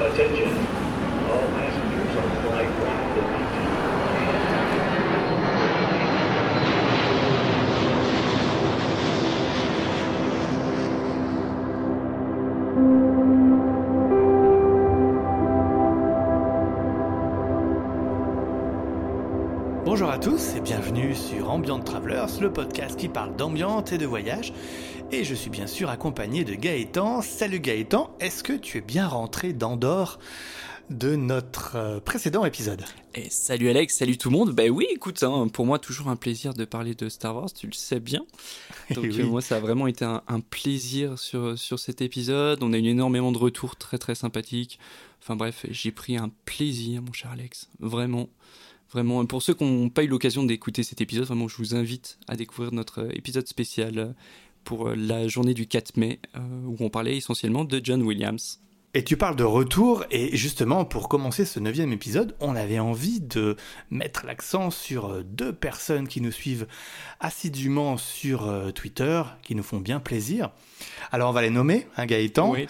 Attention, Bonjour à tous et bienvenue sur Ambient Travelers, le podcast qui parle d'ambiance et de voyage. Et je suis bien sûr accompagné de Gaëtan. Salut Gaëtan, est-ce que tu es bien rentré d'Andorre de notre euh, précédent épisode? Et salut Alex, salut tout le monde. Bah oui, écoute, hein, pour moi toujours un plaisir de parler de Star Wars, tu le sais bien. Donc Eh oui. euh, moi ça a vraiment été un, un plaisir sur, sur cet épisode. On a eu énormément de retours très très sympathiques. Enfin bref, j'ai pris un plaisir mon cher Alex. Vraiment. Vraiment, pour ceux qui n'ont pas eu l'occasion d'écouter cet épisode, vraiment, je vous invite à découvrir notre euh, épisode spécial euh, pour euh, la journée du 4 mai, euh, où on parlait essentiellement de John Williams. Et tu parles de retour, et justement, pour commencer ce neuvième épisode, on avait envie de mettre l'accent sur deux personnes qui nous suivent assidûment sur Twitter, qui nous font bien plaisir. Alors, on va les nommer, hein, Gaëtan. Oui,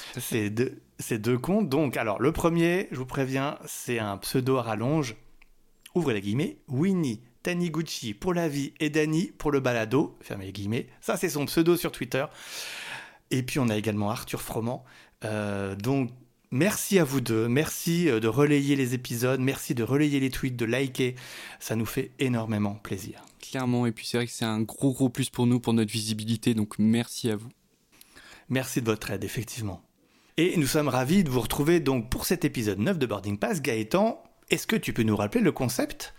deux, ces deux comptes. Donc, alors, le premier, je vous préviens, c'est un pseudo à rallonge. Ouvrez les guillemets. Winnie Taniguchi pour la vie et Dani pour le balado. Fermez les guillemets. Ça, c'est son pseudo sur Twitter. Et puis, on a également Arthur Froment. Euh, donc, merci à vous deux. Merci euh, de relayer les épisodes. Merci de relayer les tweets, de liker. Ça nous fait énormément plaisir. Clairement, et puis c'est vrai que c'est un gros gros plus pour nous, pour notre visibilité, donc merci à vous. Merci de votre aide, effectivement. Et nous sommes ravis de vous retrouver donc pour cet épisode 9 de Boarding Pass. Gaëtan, est-ce que tu peux nous rappeler le concept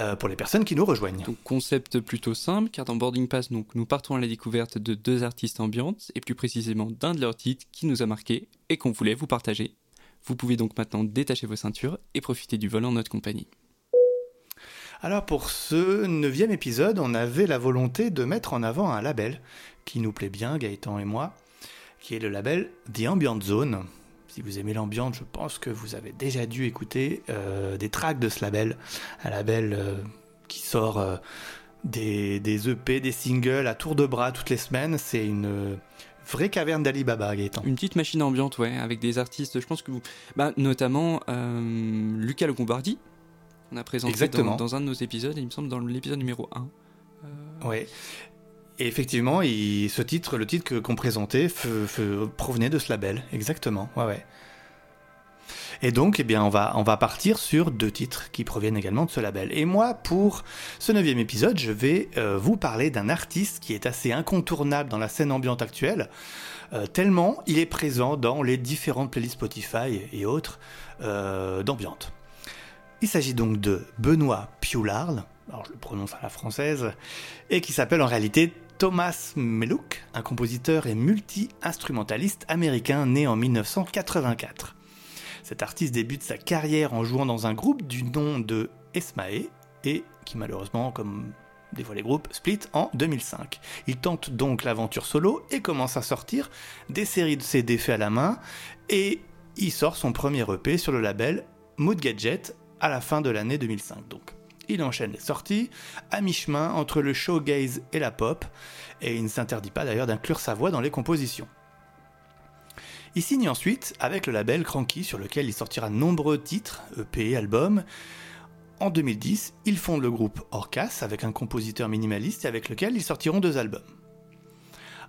euh, pour les personnes qui nous rejoignent? Donc concept plutôt simple, car dans Boarding Pass, donc, nous partons à la découverte de deux artistes ambiantes, et plus précisément d'un de leurs titres qui nous a marqué et qu'on voulait vous partager. Vous pouvez donc maintenant détacher vos ceintures et profiter du vol en notre compagnie. Alors pour ce neuvième épisode, on avait la volonté de mettre en avant un label qui nous plaît bien, Gaëtan et moi, qui est le label The Ambient Zone. Si vous aimez l'ambiance, je pense que vous avez déjà dû écouter euh, des tracks de ce label. Un label euh, qui sort euh, des, des EP, des singles à tour de bras toutes les semaines. C'est une vraie caverne d'Alibaba, Gaëtan. Une petite machine ambiante, ouais, avec des artistes, je pense que vous... Bah, notamment Lucas Locombardi, on a présenté Exactement. dans, dans un de nos épisodes, il me semble dans l'épisode numéro 1. Ouais. Et effectivement, ce titre, le titre qu'on présentait, provenait de ce label. Exactement. Ouais, ouais. Et donc, eh bien, on va, on va partir sur deux titres qui proviennent également de ce label. Et moi, pour ce neuvième épisode, je vais euh, vous parler d'un artiste qui est assez incontournable dans la scène ambiante actuelle, euh, tellement il est présent dans les différentes playlists Spotify et autres euh, d'ambiante. Il s'agit donc de Benoît Pioulard, alors je le prononce à la française, et qui s'appelle en réalité Thomas Melouk, un compositeur et multi-instrumentaliste américain né en 1984. Cet artiste débute sa carrière en jouant dans un groupe du nom de Esmae et qui malheureusement, comme des fois les groupes, split en 2005. Il tente donc l'aventure solo et commence à sortir des séries de CD faits à la main et il sort son premier EP sur le label Mood Gadget à la fin de l'année 2005 donc. Il enchaîne les sorties, à mi-chemin entre le showgaze et la pop, et il ne s'interdit pas d'ailleurs d'inclure sa voix dans les compositions. Il signe ensuite avec le label Cranky sur lequel il sortira nombreux titres, EP, albums. En 2010, il fonde le groupe Orcas avec un compositeur minimaliste et avec lequel ils sortiront deux albums.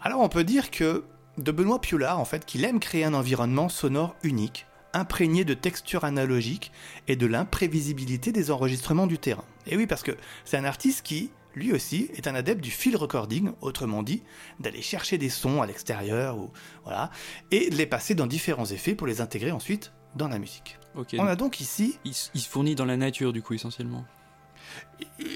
Alors on peut dire que de Benoît Pioulard, en fait, qu'il aime créer un environnement sonore unique, imprégné de textures analogiques et de l'imprévisibilité des enregistrements du terrain. Et oui, parce que c'est un artiste qui, lui aussi, est un adepte du field recording, autrement dit, d'aller chercher des sons à l'extérieur, ou voilà, et de les passer dans différents effets pour les intégrer ensuite dans la musique. On a donc ici, Il, se fournit dans la nature, du coup, essentiellement.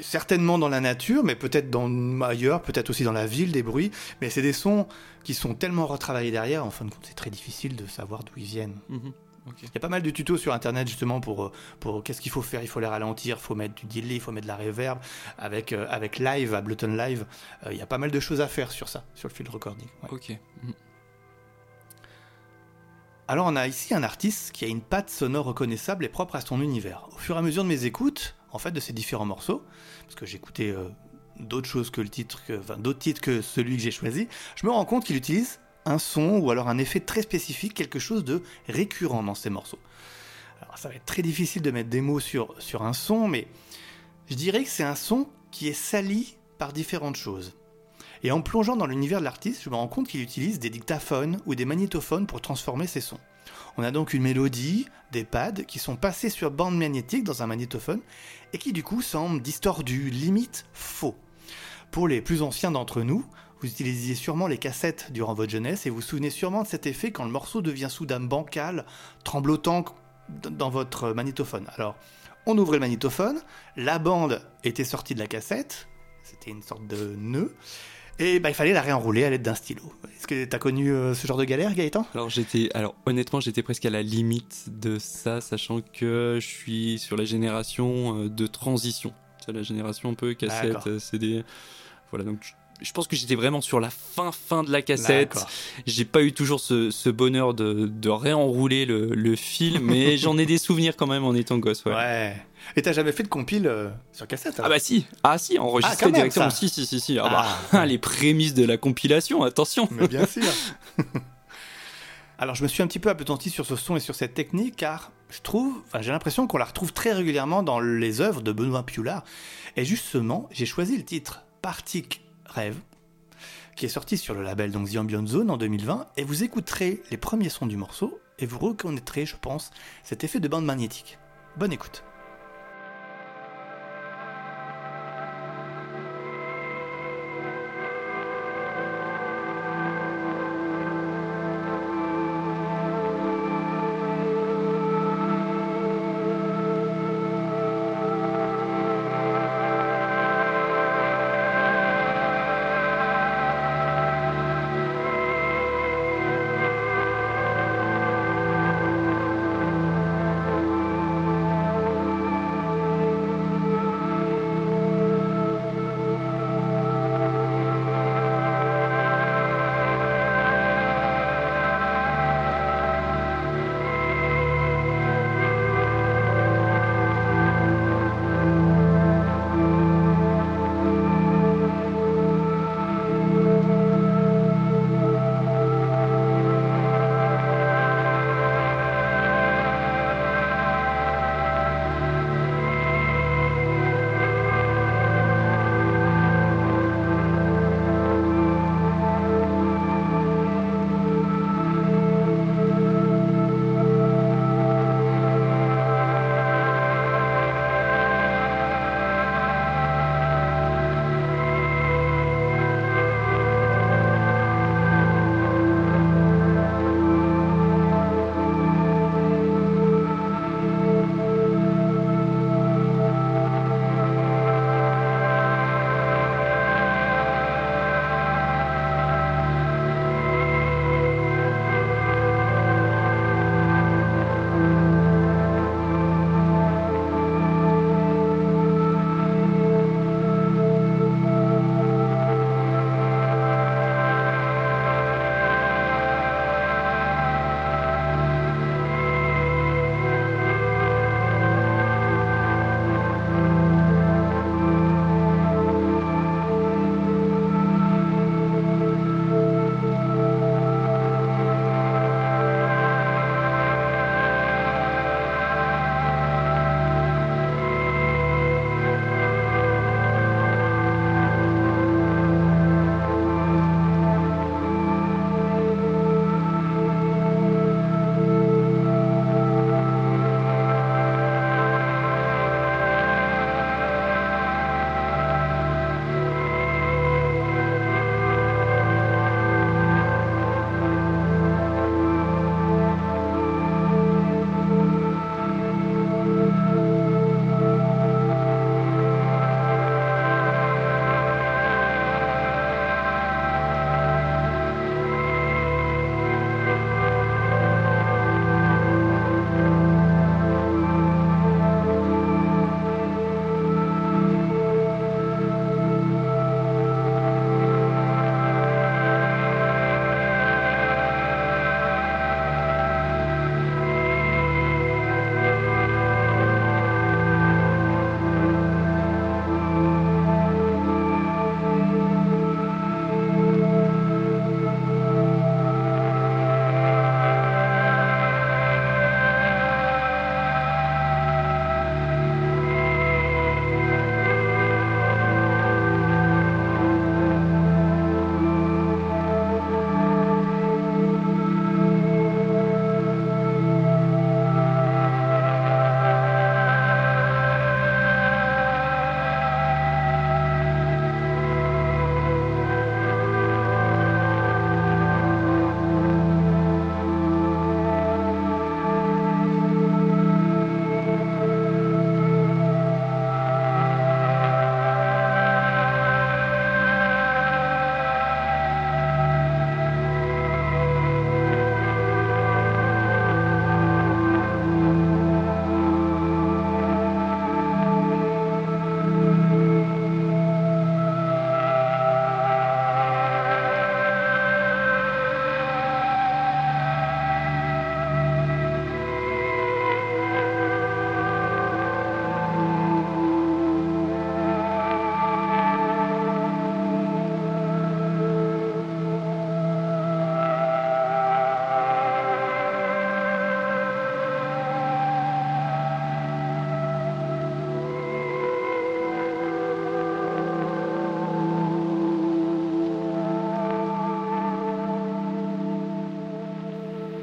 certainement dans la nature, mais peut-être dans ailleurs, peut-être aussi dans la ville, des bruits, mais c'est des sons qui sont tellement retravaillés derrière, en fin de compte, c'est très difficile de savoir d'où ils viennent. Mhm. Il y a pas mal de tutos sur internet justement pour, euh, pour qu'est-ce qu'il faut faire. Il faut les ralentir, il faut mettre du delay, il faut mettre de la reverb. Avec, euh, avec Live, Ableton Live, euh, il y a pas mal de choses à faire sur ça, sur le field recording. ouais. Ok. Mhm. Alors on a ici un artiste qui a une patte sonore reconnaissable et propre à son univers. Au fur et à mesure de mes écoutes, en fait, de ces différents morceaux, parce que j'écoutais euh, d'autres choses que le titre, que, enfin d'autres titres que celui que j'ai choisi, je me rends compte qu'il utilise un son ou alors un effet très spécifique, quelque chose de récurrent dans ces morceaux. Alors ça va être très difficile de mettre des mots sur, un son, mais je dirais que c'est un son qui est sali par différentes choses. Et en plongeant dans l'univers de l'artiste, je me rends compte qu'il utilise des dictaphones ou des magnétophones pour transformer ses sons. On a donc une mélodie, des pads qui sont passés sur bande magnétique dans un magnétophone et qui du coup semblent distordus, limite faux. Pour les plus anciens d'entre nous, vous utilisiez sûrement les cassettes durant votre jeunesse et vous vous souvenez sûrement de cet effet quand le morceau devient soudain bancal, tremblotant dans votre magnétophone. Alors, on ouvrait le magnétophone, la bande était sortie de la cassette, c'était une sorte de nœud, et bah, il fallait la réenrouler à l'aide d'un stylo. Est-ce que tu as connu euh, ce genre de galère, Gaëtan? Alors j'étais, alors honnêtement, j'étais presque à la limite de ça, sachant que je suis sur la génération euh, de transition. C'est la génération un peu cassette, euh, CD. Voilà, donc je pense que j'étais vraiment sur la fin fin de la cassette. J'ai pas eu toujours ce, bonheur de, de réenrouler le, le film, mais j'en ai des souvenirs quand même en étant gosse. Ouais. ouais. Et t'as jamais fait de compile euh, sur cassette Ah bah si, ah si, enregistré ah, directement. Si si si si. Ah, bah, ah. les prémices de la compilation, attention. Mais bien sûr. Alors je me suis un petit peu appesanti sur ce son et sur cette technique car je trouve, enfin j'ai l'impression qu'on la retrouve très régulièrement dans les œuvres de Benoît Pioulard. Et justement, j'ai choisi le titre Partic Rêve, qui est sorti sur le label donc The Ambient Zone en 2020, et vous écouterez les premiers sons du morceau, et vous reconnaîtrez, je pense, cet effet de bande magnétique. Bonne écoute.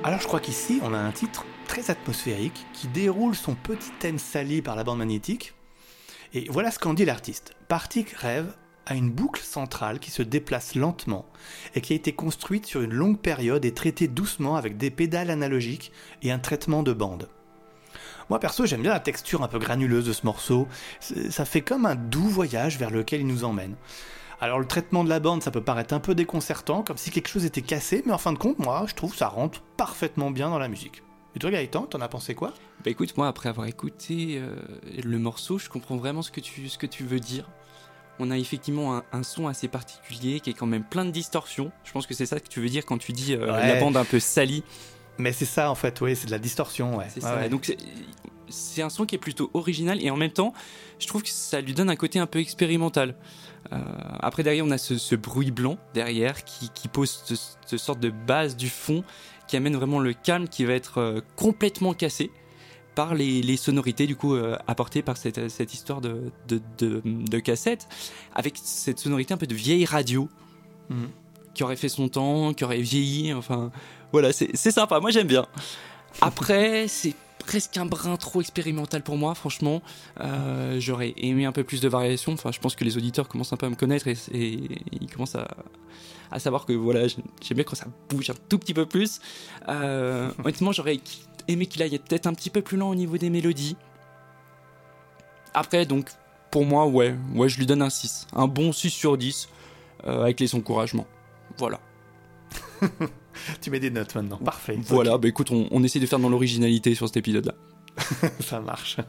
Alors je crois qu'ici, on a un titre très atmosphérique qui déroule son petit thème sali par la bande magnétique. Et voilà ce qu'en dit l'artiste. Partic rêve à une boucle centrale qui se déplace lentement et qui a été construite sur une longue période et traitée doucement avec des pédales analogiques et un traitement de bande. Moi perso j'aime bien la texture un peu granuleuse de ce morceau, ça fait comme un doux voyage vers lequel il nous emmène. Alors le traitement de la bande, ça peut paraître un peu déconcertant, comme si quelque chose était cassé, mais en fin de compte, moi, je trouve que ça rentre parfaitement bien dans la musique. Et toi Gaëtan, t'en as pensé quoi? Bah écoute, moi après avoir écouté euh, le morceau, je comprends vraiment ce que tu, ce que tu veux dire. On a effectivement un, son assez particulier qui est quand même plein de distorsions. Je pense que c'est ça que tu veux dire quand tu dis euh, la bande un peu salie. Mais c'est ça en fait, oui, c'est de la distorsion, ouais. C'est ça. Donc c'est un son qui est plutôt original et en même temps, je trouve que ça lui donne un côté un peu expérimental. Euh, après derrière, on a ce, bruit blanc derrière qui, pose cette sorte de base du fond qui amène vraiment le calme qui va être euh, complètement cassé par les, sonorités du coup euh, apportées par cette, histoire de, de, cassette avec cette sonorité un peu de vieille radio mhm. qui aurait fait son temps, qui aurait vieilli. Enfin voilà, c'est sympa. Moi j'aime bien. Après, c'est presque un brin trop expérimental pour moi, franchement. Euh, j'aurais aimé un peu plus de variation. Enfin, je pense que les auditeurs commencent un peu à me connaître et, ils commencent à, savoir que voilà, j'aime bien quand ça bouge un tout petit peu plus. Euh, honnêtement, j'aurais aimé qu'il aille peut-être un petit peu plus lent au niveau des mélodies. Après, donc, pour moi, ouais, ouais, je lui donne un 6. Un bon 6 sur 10 euh, avec les encouragements. Voilà. tu mets des notes maintenant. Parfait. Voilà, bah écoute, on, essaie de faire dans l'originalité sur cet épisode-là. Ça marche.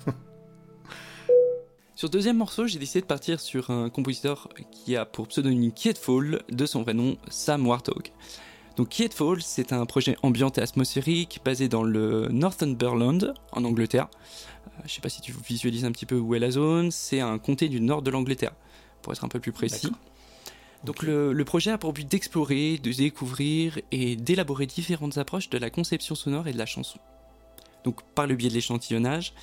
Sur le deuxième morceau, j'ai décidé de partir sur un compositeur qui a pour pseudonyme Fall, de son vrai nom Sam Warthog. Donc Fall, c'est un projet ambiant et atmosphérique basé dans le Northumberland, en Angleterre. Euh, je sais pas si tu visualises un petit peu où est la zone, c'est un comté du nord de l'Angleterre, pour être un peu plus précis. Donc le, projet a pour but d'explorer, de découvrir et d'élaborer différentes approches de la conception sonore et de la chanson. Donc par le biais de l'échantillonnage,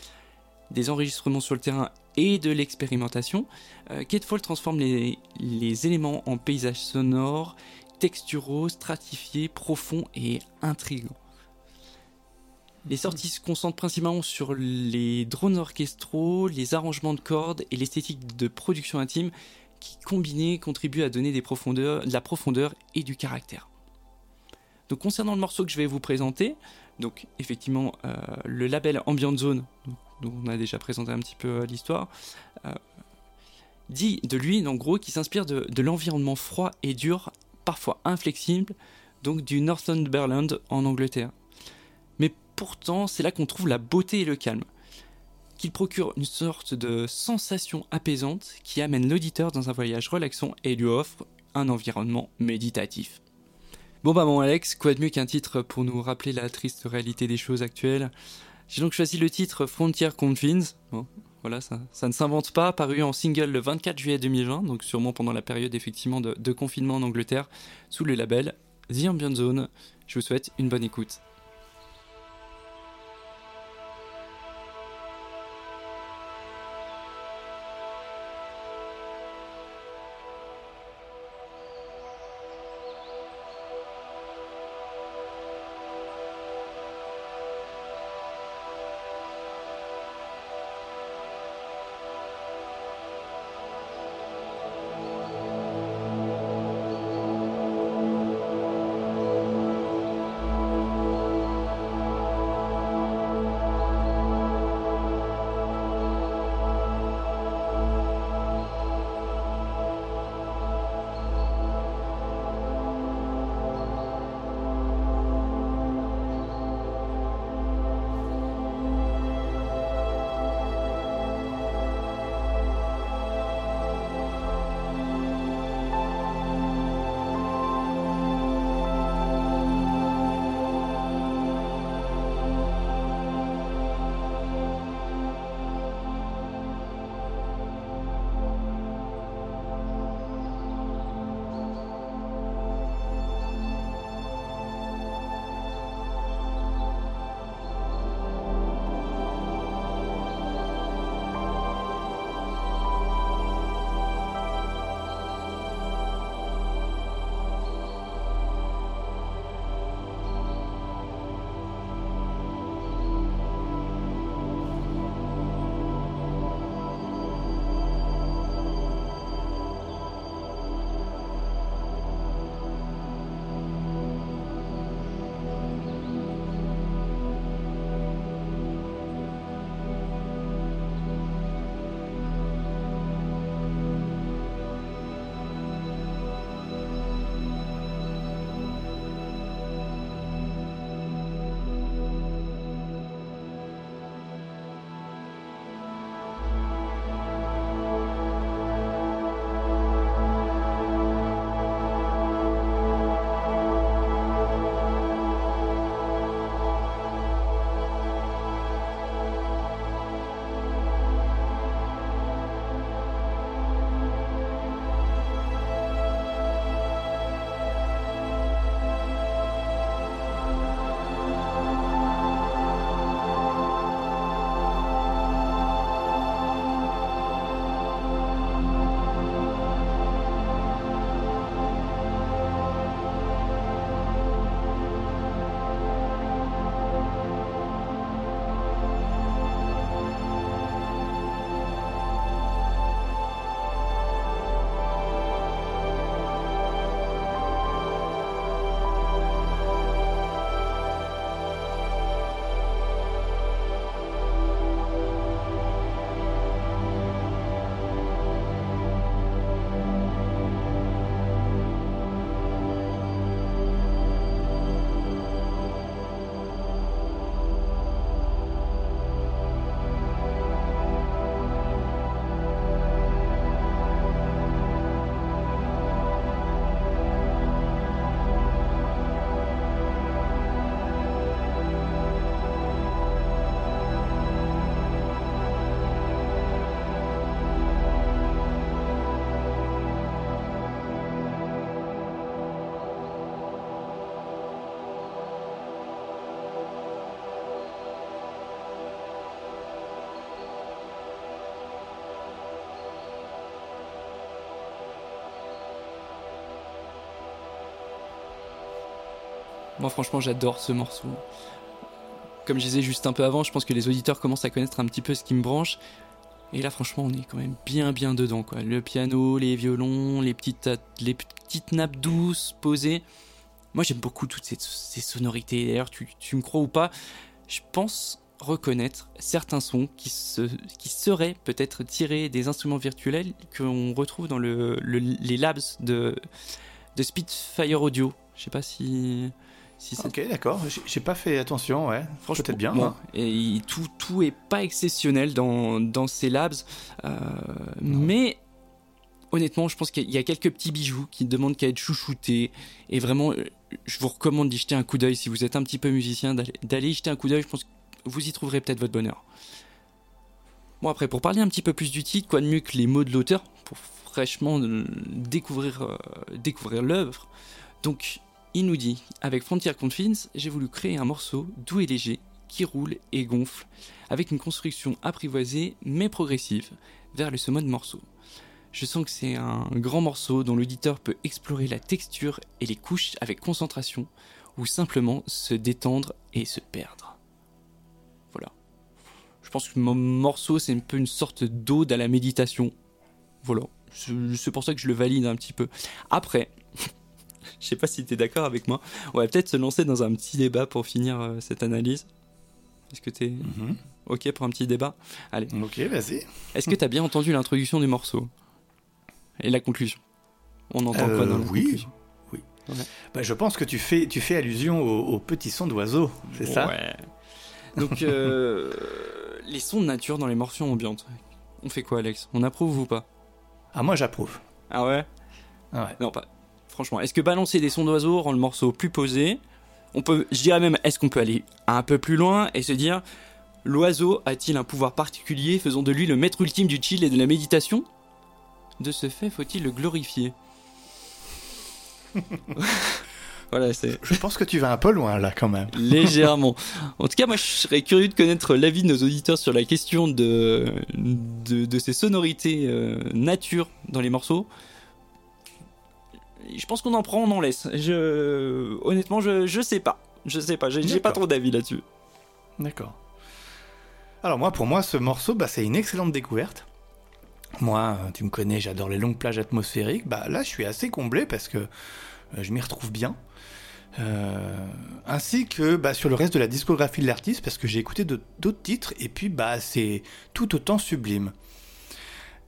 des enregistrements sur le terrain et de l'expérimentation, euh, Fall transforme les, éléments en paysages sonores, texturaux, stratifiés, profonds et intrigants. Les sorties se concentrent principalement sur les drones orchestraux, les arrangements de cordes et l'esthétique de production intime qui combinés contribuent à donner des profondeurs, de la profondeur et du caractère. Donc concernant le morceau que je vais vous présenter, donc effectivement euh, le label Ambient Zone, dont on a déjà présenté un petit peu euh, l'histoire, euh, dit de lui en gros qu'il s'inspire de, de l'environnement froid et dur, parfois inflexible, donc du Northumberland en Angleterre. Mais pourtant c'est là qu'on trouve la beauté et le calme qu'il procure une sorte de sensation apaisante qui amène l'auditeur dans un voyage relaxant et lui offre un environnement méditatif. Bon bah mon Alex, quoi de mieux qu'un titre pour nous rappeler la triste réalité des choses actuelles? J'ai donc choisi le titre Frontier Confins. Bon, voilà, ça, ça ne s'invente pas, paru en single le 24 juillet 2020, donc sûrement pendant la période effectivement de, de confinement en Angleterre, sous le label The Ambient Zone. Je vous souhaite une bonne écoute. Moi, franchement, j'adore ce morceau. Comme je disais juste un peu avant, je pense que les auditeurs commencent à connaître un petit peu ce qui me branche. Et là, franchement, on est quand même bien, bien dedans, quoi. Le piano, les violons, les petites, les petites nappes douces posées. Moi, j'aime beaucoup toutes ces, sonorités. D'ailleurs, tu, tu me crois ou pas, je pense reconnaître certains sons qui, se, qui seraient peut-être tirés des instruments virtuels qu'on retrouve dans le, le- les labs de, de Spitfire Audio. Je sais pas si, si Ok, d'accord. J'ai- pas fait attention, ouais. Franchement, Peut-être bien. bon, hein. et il- tout, tout est pas exceptionnel dans, dans ces labs. euh, mais honnêtement, je pense qu'il y a quelques petits bijoux qui demandent qu'à être chouchoutés. Et vraiment, euh, je vous recommande d'y jeter un coup d'œil si vous êtes un petit peu musicien, d'aller- y jeter un coup d'œil. Je pense que vous y trouverez peut-être votre bonheur. Bon, après, pour parler un petit peu plus du titre, quoi de mieux que les mots de l'auteur pour fraîchement euh, découvrir, euh, découvrir l'œuvre. Donc, il nous dit Avec Frontier Confidence, j'ai voulu créer un morceau doux et léger qui roule et gonfle, avec une construction apprivoisée mais progressive vers le sommet de morceau. Je sens que c'est un grand morceau dont l'auditeur peut explorer la texture et les couches avec concentration, ou simplement se détendre et se perdre. Voilà. Je pense que mon morceau, c'est un peu une sorte d'ode à la méditation. Voilà. C'est pour ça que je le valide un petit peu. Après, je sais pas si tu es d'accord avec moi, on va peut-être se lancer dans un petit débat pour finir euh, cette analyse. Est-ce que tu es Mhm. OK pour un petit débat? Allez. Ok, vas-y. Est-ce que tu as bien entendu l'introduction du morceau Et la conclusion? On entend quoi Euh, dans la oui. conclusion? Bah, je pense que tu fais, tu fais allusion aux, aux petits sons d'oiseaux, c'est ça? Ouais. Donc, euh, les sons de nature dans les morceaux ambiantes. On fait quoi, Alex? On approuve ou pas? Ah, moi j'approuve. Ah ouais? Ah ouais. Non, pas. Franchement, est-ce que balancer des sons d'oiseaux rend le morceau plus posé On peut, je dirais même, est-ce qu'on peut aller un peu plus loin et se dire, l'oiseau a-t-il un pouvoir particulier faisant de lui le maître ultime du chill et de la méditation? De ce fait, faut-il le glorifier? Voilà, c'est Je pense que tu vas un peu loin là quand même. légèrement. En tout cas, moi, je serais curieux de connaître l'avis de nos auditeurs sur la question de, de, de ces sonorités euh, nature dans les morceaux. Je pense qu'on en prend, on en laisse. Je, honnêtement, je, je sais pas. Je sais pas. J'ai pas trop d'avis là-dessus. D'accord. Alors moi, pour moi, ce morceau, bah, c'est une excellente découverte. Moi, euh, tu me connais, j'adore les longues plages atmosphériques. Bah là, je suis assez comblé parce que euh, je m'y retrouve bien. Euh, ainsi que bah, sur le reste de la discographie de l'artiste, parce que j'ai écouté d'autres titres et puis bah c'est tout autant sublime.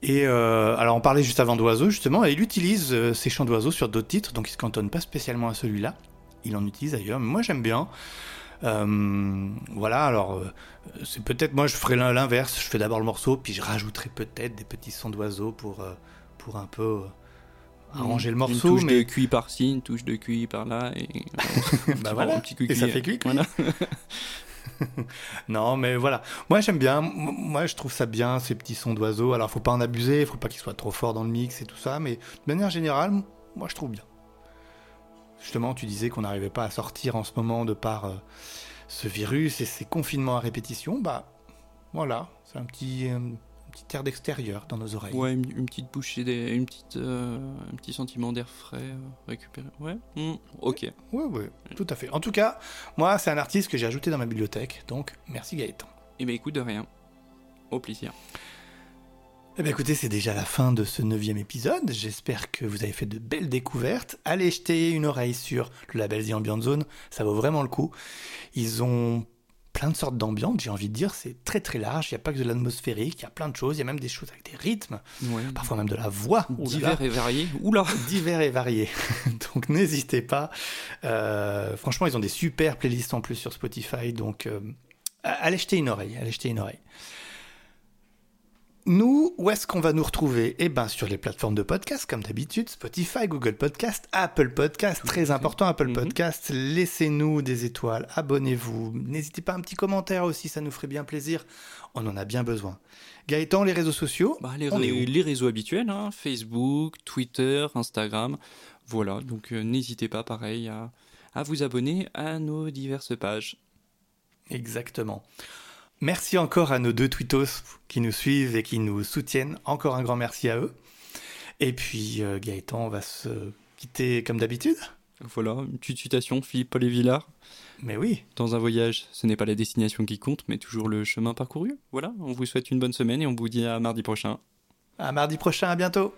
Et euh, alors on parlait juste avant d'oiseaux justement, et il utilise euh, ces chants d'oiseaux sur d'autres titres, donc il se cantonne pas spécialement à celui-là. Il en utilise ailleurs, mais moi j'aime bien. Euh, voilà, alors euh, c'est peut-être moi je ferai l'in- l'inverse, je fais d'abord le morceau, puis je rajouterai peut-être des petits sons d'oiseaux pour, pour un peu arranger le Une morceau, touche mais de QI par-ci, une touche de QI par-là. Et, bah voilà, un petit et ça fait clic. Voilà. Non, mais voilà. Moi, j'aime bien. Moi, je trouve ça bien, ces petits sons d'oiseaux. Alors, faut pas en abuser, faut pas qu'ils soient trop forts dans le mix et tout ça. Mais de manière générale, moi, je trouve bien. Justement, tu disais qu'on n'arrivait pas à sortir en ce moment de par euh, ce virus et ces confinements à répétition. Bah, voilà. C'est un petit, petit air d'extérieur dans nos oreilles. Ouais, une, une petite bouchée, des, une petite, euh, un petit sentiment d'air frais euh, récupéré. Ouais, hmm, ok. Ouais, ouais, tout à fait. En tout cas, moi, c'est un artiste que j'ai ajouté dans ma bibliothèque. Donc, merci Gaëtan. Eh ben écoute, de rien. Au plaisir. Eh bien écoutez, c'est déjà la fin de ce neuvième épisode. J'espère que vous avez fait de belles découvertes. Allez jeter une oreille sur le label The Ambient Zone, ça vaut vraiment le coup. Ils ont plein de sortes d'ambiance, j'ai envie de dire, c'est très très large. Il n'y a pas que de l'atmosphérique, il y a plein de choses, il y a même des choses avec des rythmes, Ouais. parfois même de la voix. Divers et variés. Oula divers et variés. donc n'hésitez pas. Euh, franchement, ils ont des super playlists en plus sur Spotify. Donc euh, allez jeter une oreille. Allez jeter une oreille. Nous, où est-ce qu'on va nous retrouver? Eh bien, sur les plateformes de podcast, comme d'habitude, Spotify, Google Podcast, Apple Podcast, très important, Apple Mhm. Podcast. Laissez-nous des étoiles, abonnez-vous. N'hésitez pas, un petit commentaire aussi, ça nous ferait bien plaisir. On en a bien besoin. Gaëtan, les réseaux sociaux bah, les, On est ré- où? les réseaux habituels, hein, Facebook, Twitter, Instagram. Voilà, donc euh, n'hésitez pas, pareil, à, à vous abonner à nos diverses pages. Exactement. Merci encore à nos deux tweetos qui nous suivent et qui nous soutiennent. Encore un grand merci à eux. Et puis, euh, Gaëtan, on va se quitter comme d'habitude. Voilà, une petite citation, Philippe Paul et Villard. Mais oui. Dans un voyage, ce n'est pas la destination qui compte, mais toujours le chemin parcouru. Voilà, on vous souhaite une bonne semaine et on vous dit à mardi prochain. À mardi prochain, à bientôt.